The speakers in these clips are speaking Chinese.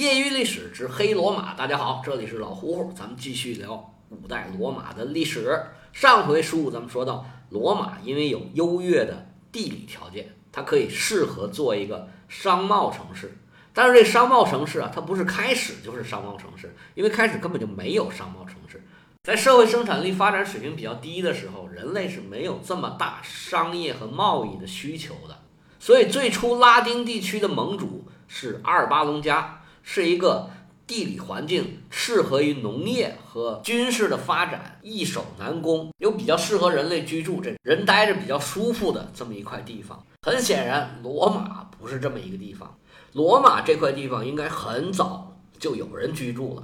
业余历史之黑罗马，大家好，这里是老胡胡，咱们继续聊古代罗马的历史。上回书咱们说到，罗马因为有优越的地理条件，它可以适合做一个商贸城市。但是这商贸城市啊，它不是开始就是商贸城市，因为开始根本就没有商贸城市。在社会生产力发展水平比较低的时候，人类是没有这么大商业和贸易的需求的。所以最初拉丁地区的盟主是阿尔巴隆加。是一个地理环境适合于农业和军事的发展，易守难攻，又比较适合人类居住，这人待着比较舒服的这么一块地方。很显然，罗马不是这么一个地方。罗马这块地方应该很早就有人居住了。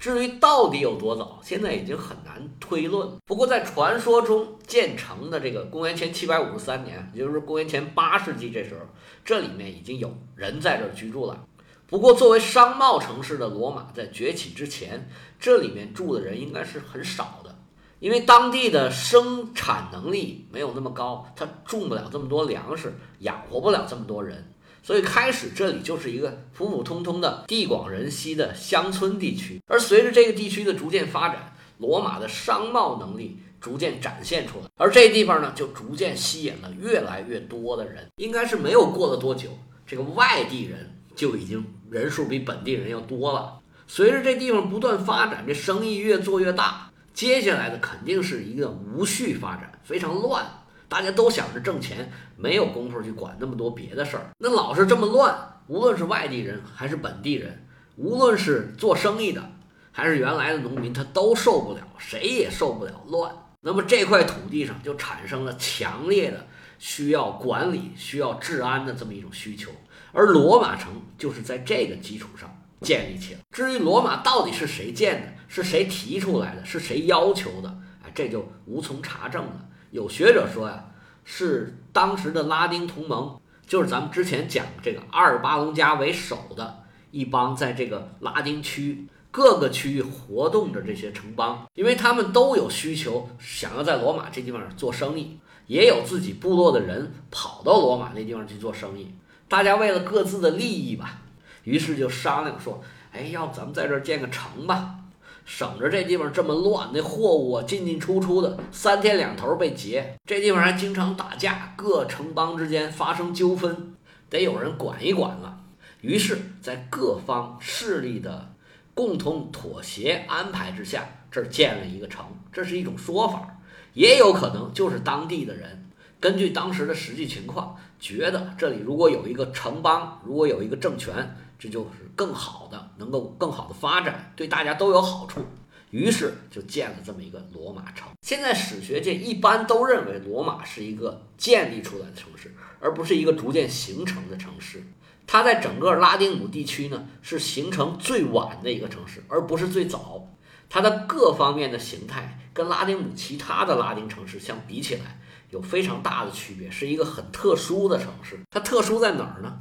至于到底有多早，现在已经很难推论。不过在传说中建成的这个公元前七百五十三年，也就是公元前八世纪这时候，这里面已经有人在这居住了。不过，作为商贸城市的罗马，在崛起之前，这里面住的人应该是很少的，因为当地的生产能力没有那么高，它种不了这么多粮食，养活不了这么多人，所以开始这里就是一个普普通通的地广人稀的乡村地区。而随着这个地区的逐渐发展，罗马的商贸能力逐渐展现出来，而这地方呢，就逐渐吸引了越来越多的人。应该是没有过了多久，这个外地人。就已经人数比本地人要多了。随着这地方不断发展，这生意越做越大，接下来的肯定是一个无序发展，非常乱。大家都想着挣钱，没有功夫去管那么多别的事儿。那老是这么乱，无论是外地人还是本地人，无论是做生意的还是原来的农民，他都受不了，谁也受不了乱。那么这块土地上就产生了强烈的需要管理、需要治安的这么一种需求。而罗马城就是在这个基础上建立起来。至于罗马到底是谁建的，是谁提出来的，是谁要求的，哎，这就无从查证了。有学者说呀，是当时的拉丁同盟，就是咱们之前讲这个阿尔巴隆加为首的一帮，在这个拉丁区各个区域活动着这些城邦，因为他们都有需求，想要在罗马这地方做生意，也有自己部落的人跑到罗马那地方去做生意。大家为了各自的利益吧，于是就商量说：“哎，要不咱们在这儿建个城吧，省着这地方这么乱，那货物啊进进出出的，三天两头被劫。这地方还经常打架，各城邦之间发生纠纷，得有人管一管了。”于是，在各方势力的共同妥协安排之下，这儿建了一个城。这是一种说法，也有可能就是当地的人。根据当时的实际情况，觉得这里如果有一个城邦，如果有一个政权，这就是更好的，能够更好的发展，对大家都有好处。于是就建了这么一个罗马城。现在史学界一般都认为罗马是一个建立出来的城市，而不是一个逐渐形成的城市。它在整个拉丁姆地区呢，是形成最晚的一个城市，而不是最早。它的各方面的形态跟拉丁姆其他的拉丁城市相比起来。有非常大的区别，是一个很特殊的城市。它特殊在哪儿呢？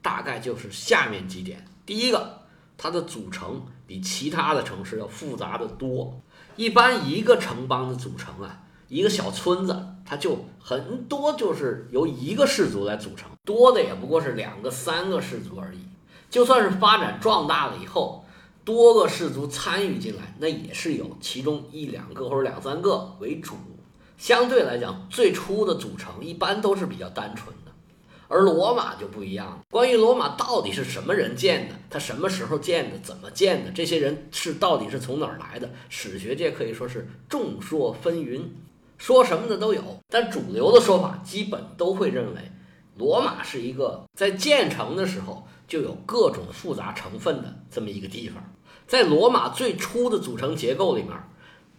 大概就是下面几点。第一个，它的组成比其他的城市要复杂的多。一般一个城邦的组成啊，一个小村子，它就很多就是由一个氏族来组成，多的也不过是两个、三个氏族而已。就算是发展壮大了以后，多个氏族参与进来，那也是有其中一两个或者两三个为主。相对来讲，最初的组成一般都是比较单纯的，而罗马就不一样了。关于罗马到底是什么人建的，他什么时候建的，怎么建的，这些人是到底是从哪儿来的，史学界可以说是众说纷纭，说什么的都有。但主流的说法基本都会认为，罗马是一个在建成的时候就有各种复杂成分的这么一个地方。在罗马最初的组成结构里面。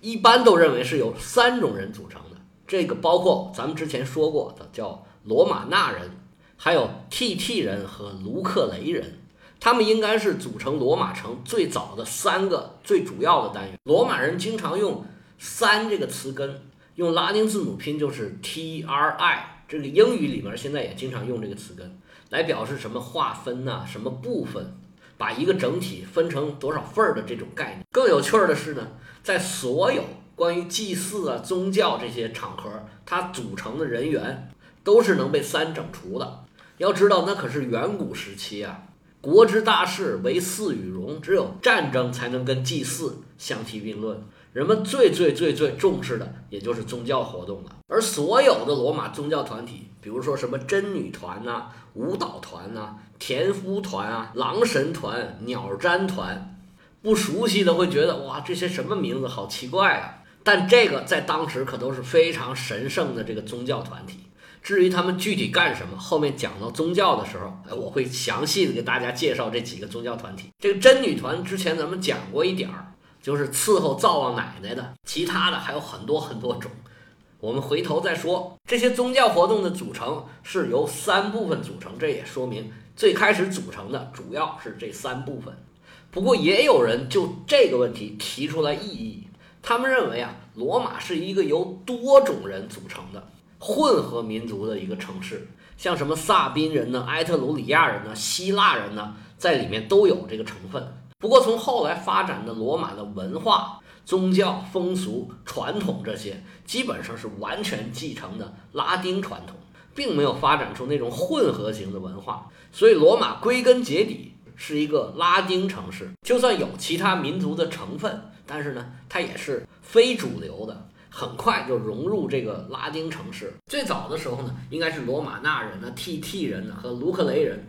一般都认为是由三种人组成的，这个包括咱们之前说过的叫罗马纳人，还有 T T 人和卢克雷人，他们应该是组成罗马城最早的三个最主要的单元。罗马人经常用“三”这个词根，用拉丁字母拼就是 T R I，这个英语里面现在也经常用这个词根来表示什么划分呐，什么部分。把一个整体分成多少份儿的这种概念。更有趣儿的是呢，在所有关于祭祀啊、宗教这些场合，它组成的人员都是能被三整除的。要知道，那可是远古时期啊，国之大事，唯祀与戎，只有战争才能跟祭祀相提并论。人们最最最最重视的，也就是宗教活动了。而所有的罗马宗教团体，比如说什么真女团呐、舞蹈团呐、田夫团啊、狼神团、鸟占团，不熟悉的会觉得哇，这些什么名字好奇怪啊！但这个在当时可都是非常神圣的这个宗教团体。至于他们具体干什么，后面讲到宗教的时候，哎，我会详细的给大家介绍这几个宗教团体。这个真女团之前咱们讲过一点儿，就是伺候灶王奶奶的，其他的还有很多很多种，我们回头再说。这些宗教活动的组成是由三部分组成，这也说明最开始组成的主要是这三部分。不过也有人就这个问题提出来异议。他们认为啊，罗马是一个由多种人组成的混合民族的一个城市，像什么萨宾人呢、埃特鲁里亚人呢、希腊人呢，在里面都有这个成分。不过从后来发展的罗马的文化、宗教、风俗、传统这些，基本上是完全继承的拉丁传统，并没有发展出那种混合型的文化。所以罗马归根结底是一个拉丁城市，就算有其他民族的成分。但是呢，它也是非主流的，很快就融入这个拉丁城市。最早的时候呢，应该是罗马纳人呢、T T 人呢和卢克雷人，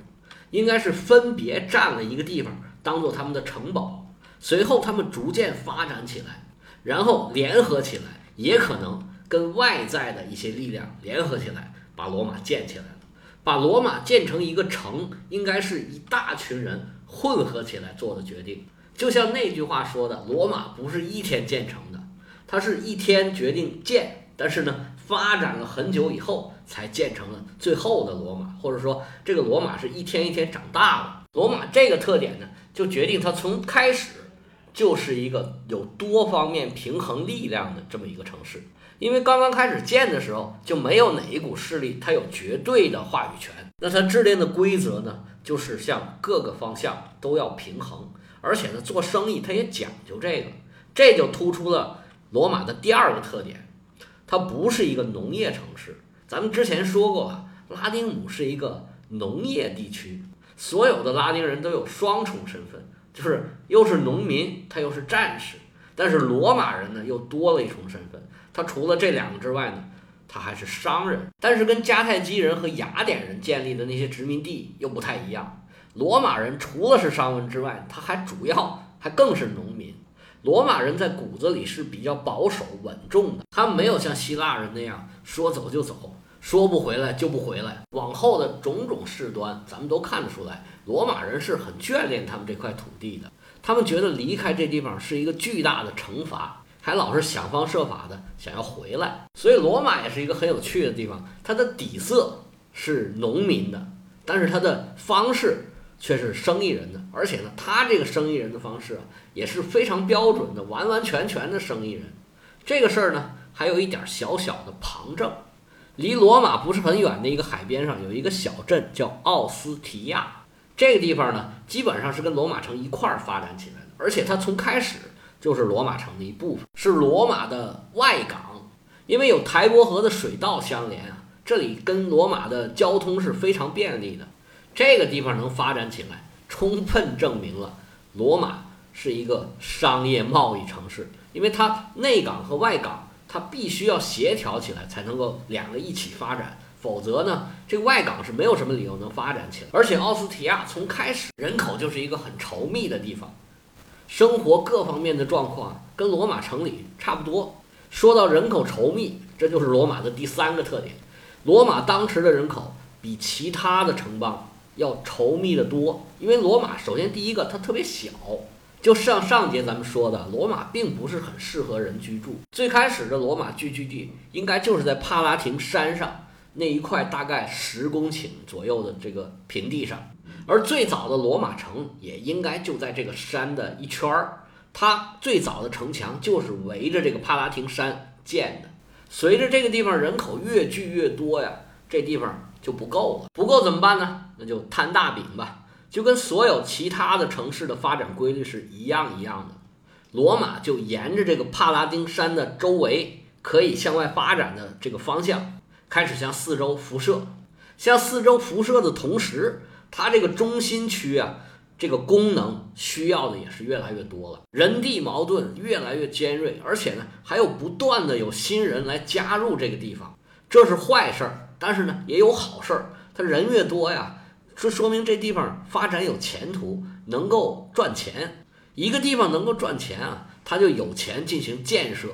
应该是分别占了一个地方，当做他们的城堡。随后他们逐渐发展起来，然后联合起来，也可能跟外在的一些力量联合起来，把罗马建起来。把罗马建成一个城，应该是一大群人混合起来做的决定。就像那句话说的，罗马不是一天建成的，它是一天决定建，但是呢，发展了很久以后才建成了最后的罗马，或者说这个罗马是一天一天长大了。罗马这个特点呢，就决定它从开始就是一个有多方面平衡力量的这么一个城市。因为刚刚开始建的时候，就没有哪一股势力它有绝对的话语权，那它制定的规则呢，就是向各个方向都要平衡。而且呢，做生意它也讲究这个，这就突出了罗马的第二个特点，它不是一个农业城市。咱们之前说过啊，拉丁姆是一个农业地区，所有的拉丁人都有双重身份，就是又是农民，他又是战士。但是罗马人呢，又多了一重身份，他除了这两个之外呢，他还是商人。但是跟迦太基人和雅典人建立的那些殖民地又不太一样。罗马人除了是商人之外，他还主要还更是农民。罗马人在骨子里是比较保守稳重的，他们没有像希腊人那样说走就走，说不回来就不回来。往后的种种事端，咱们都看得出来，罗马人是很眷恋他们这块土地的。他们觉得离开这地方是一个巨大的惩罚，还老是想方设法的想要回来。所以罗马也是一个很有趣的地方，它的底色是农民的，但是它的方式。却是生意人的，而且呢，他这个生意人的方式啊，也是非常标准的，完完全全的生意人。这个事儿呢，还有一点小小的旁证。离罗马不是很远的一个海边上，有一个小镇叫奥斯提亚。这个地方呢，基本上是跟罗马城一块儿发展起来的，而且它从开始就是罗马城的一部分，是罗马的外港，因为有台伯河的水道相连啊，这里跟罗马的交通是非常便利的。这个地方能发展起来，充分证明了罗马是一个商业贸易城市，因为它内港和外港它必须要协调起来，才能够两个一起发展，否则呢，这外港是没有什么理由能发展起来。而且奥斯提亚从开始人口就是一个很稠密的地方，生活各方面的状况跟罗马城里差不多。说到人口稠密，这就是罗马的第三个特点。罗马当时的人口比其他的城邦。要稠密的多，因为罗马首先第一个它特别小，就像上节咱们说的，罗马并不是很适合人居住。最开始的罗马聚居地应该就是在帕拉廷山上那一块大概十公顷左右的这个平地上，而最早的罗马城也应该就在这个山的一圈儿。它最早的城墙就是围着这个帕拉廷山建的。随着这个地方人口越聚越多呀，这地方。就不够了，不够怎么办呢？那就摊大饼吧，就跟所有其他的城市的发展规律是一样一样的。罗马就沿着这个帕拉丁山的周围可以向外发展的这个方向，开始向四周辐射。向四周辐射的同时，它这个中心区啊，这个功能需要的也是越来越多了，人地矛盾越来越尖锐，而且呢，还有不断的有新人来加入这个地方，这是坏事儿，但是呢，也有好事儿，它人越多呀，这说明这地方发展有前途，能够赚钱。一个地方能够赚钱啊，它就有钱进行建设。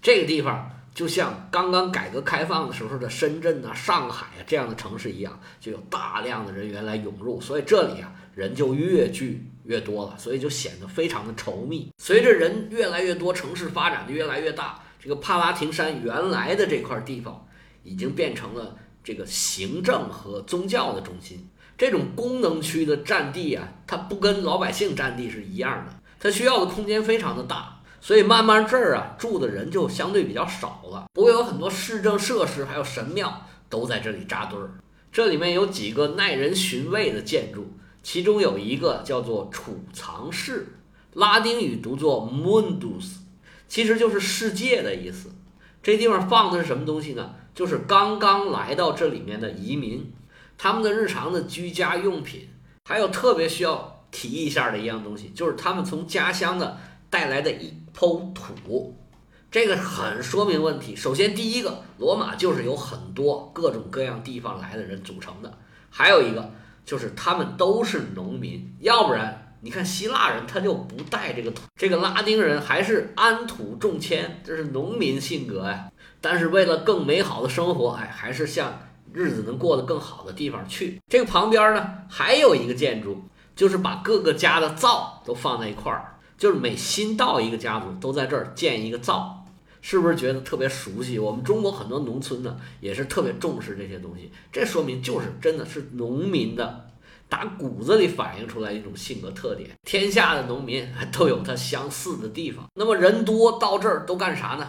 这个地方就像刚刚改革开放的时候的深圳啊、上海啊这样的城市一样，就有大量的人员来涌入，所以这里啊人就越聚越多了，所以就显得非常的稠密。随着人越来越多，城市发展的越来越大，这个帕拉廷山原来的这块地方已经变成了这个行政和宗教的中心。这种功能区的占地啊，它不跟老百姓占地是一样的。它需要的空间非常的大，所以慢慢这儿啊住的人就相对比较少了。不过有很多市政设施还有神庙都在这里扎堆儿。这里面有几个耐人寻味的建筑，其中有一个叫做储藏室，拉丁语读作 mundus，其实就是世界的意思。这地方放的是什么东西呢？就是刚刚来到这里面的移民，他们的日常的居家用品，还有特别需要。提一下的一样东西，就是他们从家乡的带来的一抔土，这个很说明问题。首先，第一个，罗马就是有很多各种各样地方来的人组成的；还有一个，就是他们都是农民，要不然你看希腊人他就不带这个土，这个拉丁人还是安土重迁，这是农民性格呀。但是为了更美好的生活，哎，还是向日子能过得更好的地方去。这个旁边呢，还有一个建筑。就是把各个家的灶都放在一块儿，就是每新到一个家族都在这儿建一个灶，是不是觉得特别熟悉？我们中国很多农村呢也是特别重视这些东西，这说明就是真的是农民的打骨子里反映出来一种性格特点。天下的农民 都有他相似的地方。那么人多到这儿都干啥呢？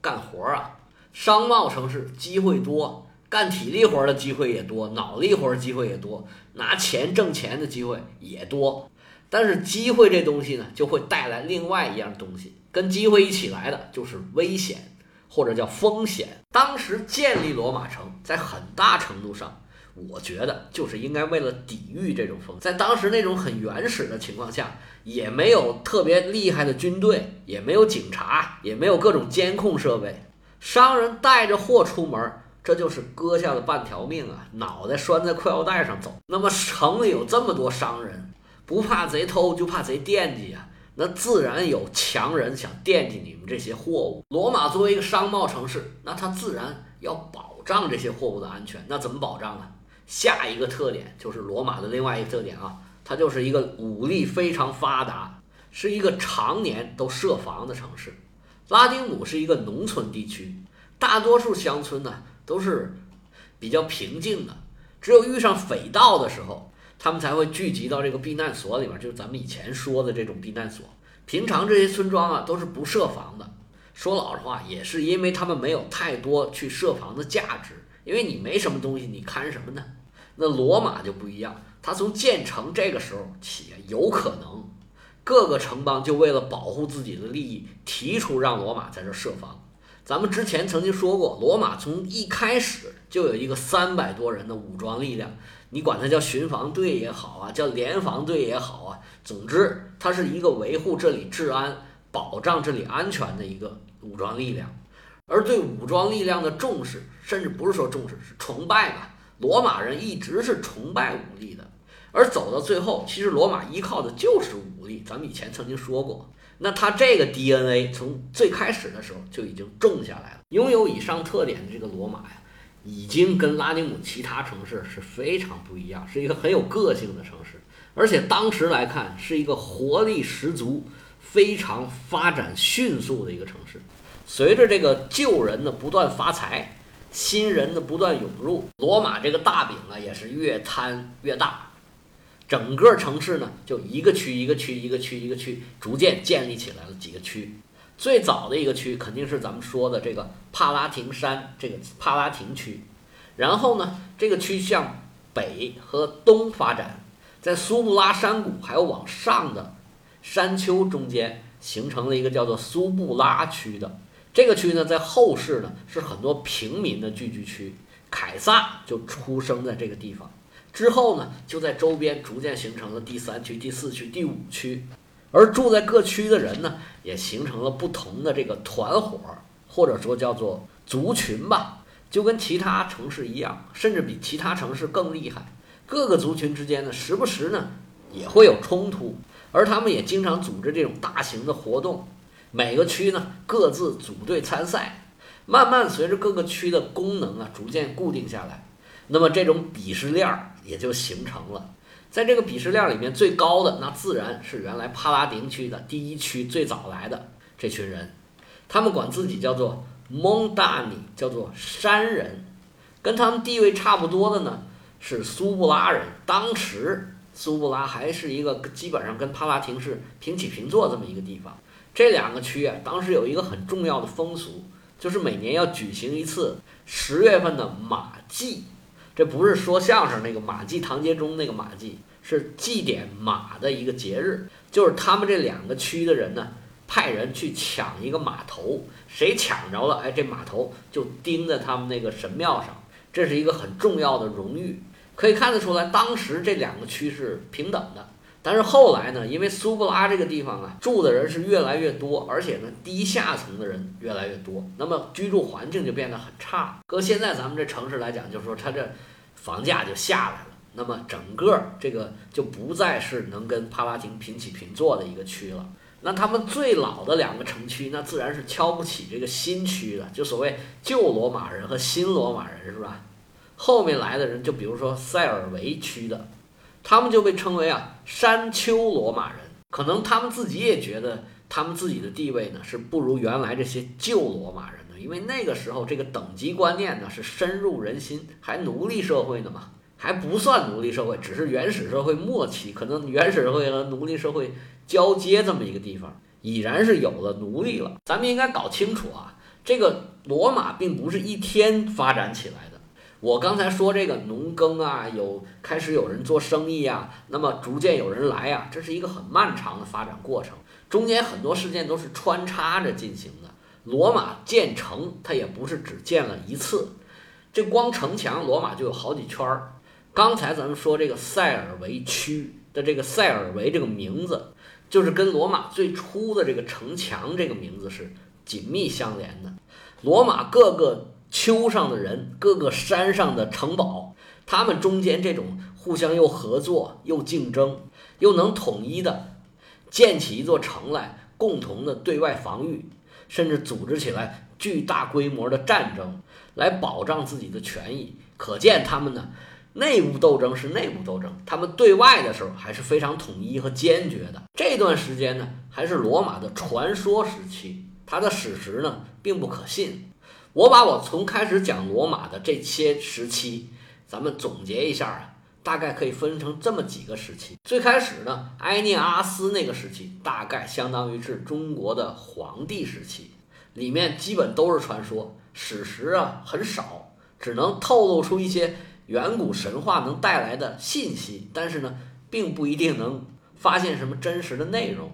干活啊！商贸城市机会多。干体力活的机会也多，脑力活机会也多，拿钱挣钱的机会也多。但是机会这东西呢，就会带来另外一样东西，跟机会一起来的就是危险，或者叫风险。当时建立罗马城，在很大程度上，我觉得就是应该为了抵御这种风。在当时那种很原始的情况下，也没有特别厉害的军队，也没有警察，也没有各种监控设备，商人带着货出门。这就是割下了半条命啊！脑袋拴在裤腰带上走。那么城里有这么多商人，不怕贼偷，就怕贼惦记啊！那自然有强人想惦记你们这些货物。罗马作为一个商贸城市，那它自然要保障这些货物的安全。那怎么保障呢？下一个特点就是罗马的另外一个特点啊，它就是一个武力非常发达，是一个常年都设防的城市。拉丁姆是一个农村地区，大多数乡村呢。都是比较平静的，只有遇上匪盗的时候，他们才会聚集到这个避难所里面，就是咱们以前说的这种避难所。平常这些村庄啊都是不设防的。说老实话，也是因为他们没有太多去设防的价值，因为你没什么东西，你看什么呢？那罗马就不一样，他从建成这个时候起，有可能各个城邦就为了保护自己的利益，提出让罗马在这设防。咱们之前曾经说过，罗马从一开始就有一个三百多人的武装力量，你管它叫巡防队也好啊，叫联防队也好啊，总之它是一个维护这里治安、保障这里安全的一个武装力量。而对武装力量的重视，甚至不是说重视，是崇拜吧。罗马人一直是崇拜武力的，而走到最后，其实罗马依靠的就是武力。咱们以前曾经说过。那它这个 DNA 从最开始的时候就已经种下来了。拥有以上特点的这个罗马呀，已经跟拉丁姆其他城市是非常不一样，是一个很有个性的城市。而且当时来看，是一个活力十足、非常发展迅速的一个城市。随着这个旧人的不断发财，新人的不断涌入，罗马这个大饼啊也是越摊越大。整个城市呢，就一个区一个区一个区一个区，逐渐建立起来了几个区。最早的一个区肯定是咱们说的这个帕拉廷山这个帕拉廷区，然后呢，这个区向北和东发展，在苏布拉山谷还有往上的山丘中间，形成了一个叫做苏布拉区的这个区呢，在后世呢是很多平民的聚居区，凯撒就出生在这个地方。之后呢，就在周边逐渐形成了第三区、第四区、第五区，而住在各区的人呢，也形成了不同的这个团伙，或者说叫做族群吧，就跟其他城市一样，甚至比其他城市更厉害。各个族群之间呢，时不时呢也会有冲突，而他们也经常组织这种大型的活动。每个区呢各自组队参赛，慢慢随着各个区的功能啊逐渐固定下来，那么这种鄙视链儿也就形成了。在这个鄙视链里面最高的那自然是原来帕拉丁区的第一区最早来的这群人，他们管自己叫做蒙大尼，叫做山人。跟他们地位差不多的呢是苏布拉人。当时苏布拉还是一个基本上跟帕拉廷是平起平坐这么一个地方。这两个区啊，当时有一个很重要的风俗，就是每年要举行一次十月份的马祭。这不是说相声那个马季唐杰忠那个马季，是祭奠马的一个节日。就是他们这两个区的人呢，派人去抢一个马头，谁抢着了，哎，这马头就钉在他们那个神庙上。这是一个很重要的荣誉，可以看得出来，当时这两个区是平等的。但是后来呢，因为苏布拉这个地方啊，住的人是越来越多，而且呢，低下层的人越来越多，那么居住环境就变得很差。搁现在咱们这城市来讲，就是说它这房价就下来了，那么整个这个就不再是能跟帕拉廷平起平坐的一个区了。那他们最老的两个城区，那自然是瞧不起这个新区的，就所谓旧罗马人和新罗马人，是吧？后面来的人，就比如说塞尔维区的。他们就被称为啊山丘罗马人，可能他们自己也觉得他们自己的地位呢是不如原来这些旧罗马人的，因为那个时候这个等级观念呢是深入人心，还奴隶社会呢嘛，还不算奴隶社会，只是原始社会末期，可能原始社会和奴隶社会交接这么一个地方，已然是有了奴隶了。咱们应该搞清楚啊，这个罗马并不是一天发展起来的。我刚才说这个农耕啊，有开始有人做生意啊，那么逐渐有人来啊，这是一个很漫长的发展过程，中间很多事件都是穿插着进行的。罗马建成，它也不是只建了一次，这光城墙，罗马就有好几圈儿。刚才咱们说这个塞尔维区的这个塞尔维这个名字，就是跟罗马最初的这个城墙这个名字是紧密相连的。罗马各个。丘上的人，各个山上的城堡，他们中间这种互相又合作又竞争，又能统一的建起一座城来，共同的对外防御，甚至组织起来巨大规模的战争来保障自己的权益。可见他们呢，内部斗争是内部斗争，他们对外的时候还是非常统一和坚决的。这段时间呢，还是罗马的传说时期，它的史实呢并不可信。我把我从开始讲罗马的这些时期，咱们总结一下啊，大概可以分成这么几个时期。最开始呢，埃涅阿斯那个时期，大概相当于是中国的皇帝时期，里面基本都是传说，史实啊很少，只能透露出一些远古神话能带来的信息，但是呢，并不一定能发现什么真实的内容。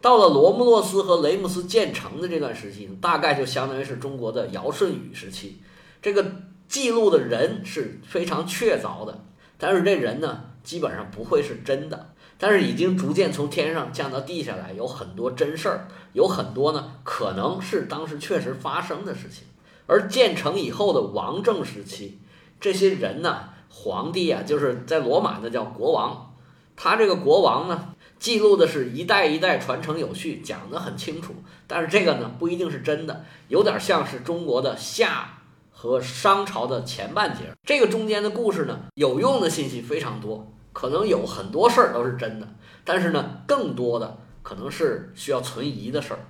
到了罗慕洛斯和雷姆斯建成的这段时期，大概就相当于是中国的尧舜禹时期。这个记录的人是非常确凿的，但是这人呢，基本上不会是真的。但是已经逐渐从天上降到地下来，有很多真事儿，有很多呢可能是当时确实发生的事情。而建成以后的王政时期，这些人呢，皇帝啊，就是在罗马那叫国王，他这个国王呢。记录的是一代一代传承有序，讲得很清楚。但是这个呢，不一定是真的，有点像是中国的夏和商朝的前半截。这个中间的故事呢，有用的信息非常多，可能有很多事儿都是真的，但是呢，更多的可能是需要存疑的事儿。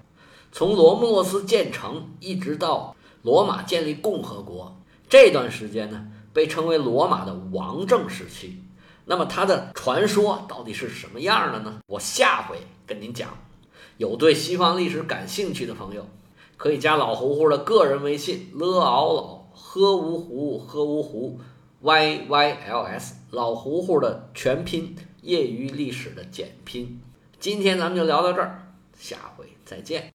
从罗慕洛斯建成一直到罗马建立共和国这段时间呢，被称为罗马的王政时期。那么它的传说到底是什么样的呢？我下回跟您讲。有对西方历史感兴趣的朋友，可以加老胡胡的个人微信：l 敖老喝芜湖喝芜湖 y y l s 老胡胡的全拼，业余历史的简拼。今天咱们就聊到这儿，下回再见。